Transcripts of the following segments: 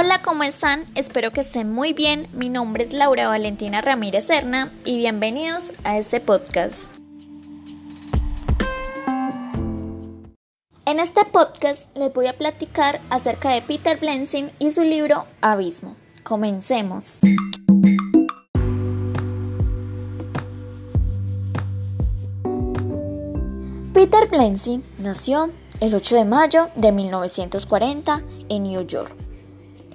Hola, ¿cómo están? Espero que estén muy bien. Mi nombre es Laura Valentina Ramírez Serna y bienvenidos a este podcast. En este podcast les voy a platicar acerca de Peter Blensing y su libro Abismo. Comencemos. Peter Blensing nació el 8 de mayo de 1940 en New York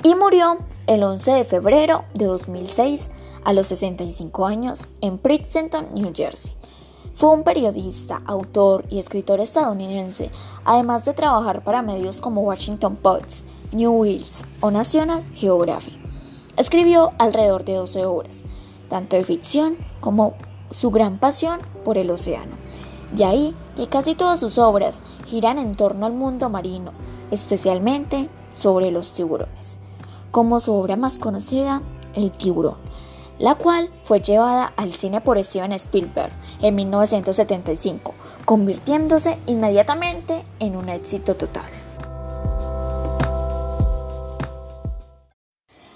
y murió el 11 de febrero de 2006 a los 65 años en Princeton, New Jersey. Fue un periodista, autor y escritor estadounidense, además de trabajar para medios como Washington Post, New Wheels o National Geographic. Escribió alrededor de 12 obras, tanto de ficción como su gran pasión por el océano. Y ahí que casi todas sus obras giran en torno al mundo marino, especialmente sobre los tiburones, como su obra más conocida, El tiburón, la cual fue llevada al cine por Steven Spielberg en 1975, convirtiéndose inmediatamente en un éxito total.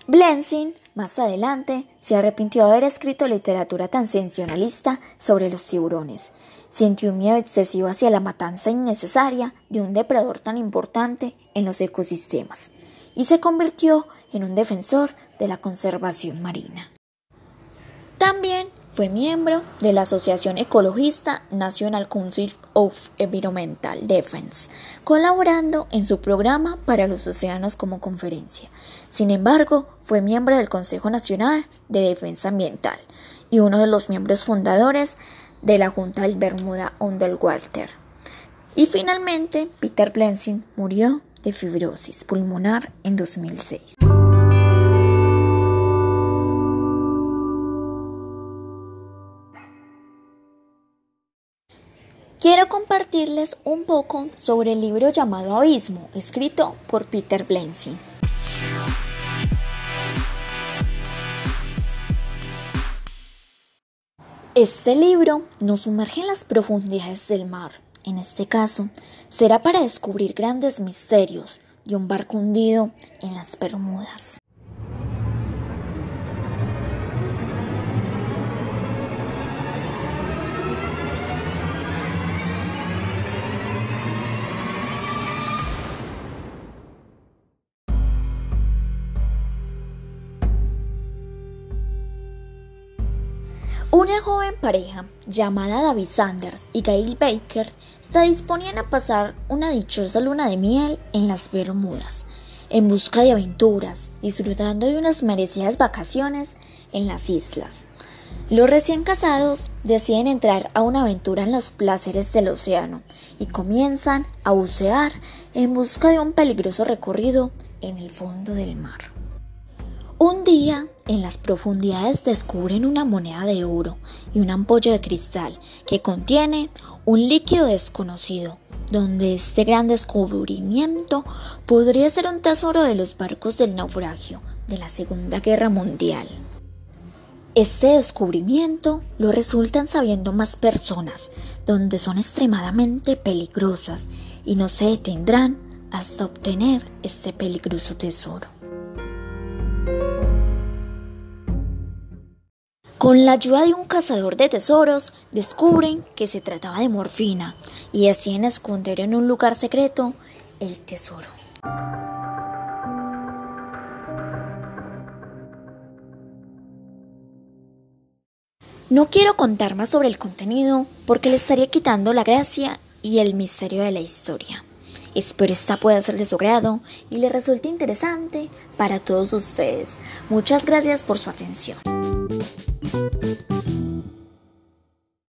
Blensing, más adelante, se arrepintió de haber escrito literatura tan sensacionalista sobre los tiburones. Sintió un miedo excesivo hacia la matanza innecesaria de un depredador tan importante en los ecosistemas y se convirtió en un defensor de la conservación marina. También fue miembro de la Asociación Ecologista National Council of Environmental Defense, colaborando en su programa para los océanos como conferencia. Sin embargo, fue miembro del Consejo Nacional de Defensa Ambiental y uno de los miembros fundadores de la Junta del Bermuda Underwater. Y finalmente, Peter Blensing murió de fibrosis pulmonar en 2006. Quiero compartirles un poco sobre el libro llamado Abismo, escrito por Peter Blensing. Este libro nos sumerge en las profundidades del mar. En este caso, será para descubrir grandes misterios de un barco hundido en las Bermudas. Una joven pareja llamada David Sanders y Gail Baker está disponiendo a pasar una dichosa luna de miel en las Bermudas, en busca de aventuras, disfrutando de unas merecidas vacaciones en las islas. Los recién casados deciden entrar a una aventura en los placeres del océano y comienzan a bucear en busca de un peligroso recorrido en el fondo del mar. Un día, en las profundidades descubren una moneda de oro y una ampolla de cristal que contiene un líquido desconocido, donde este gran descubrimiento podría ser un tesoro de los barcos del naufragio de la Segunda Guerra Mundial. Este descubrimiento lo resultan sabiendo más personas, donde son extremadamente peligrosas y no se detendrán hasta obtener este peligroso tesoro. Con la ayuda de un cazador de tesoros, descubren que se trataba de morfina y deciden esconder en un lugar secreto el tesoro. No quiero contar más sobre el contenido porque le estaría quitando la gracia y el misterio de la historia. Espero esta pueda ser de su grado y le resulte interesante para todos ustedes. Muchas gracias por su atención.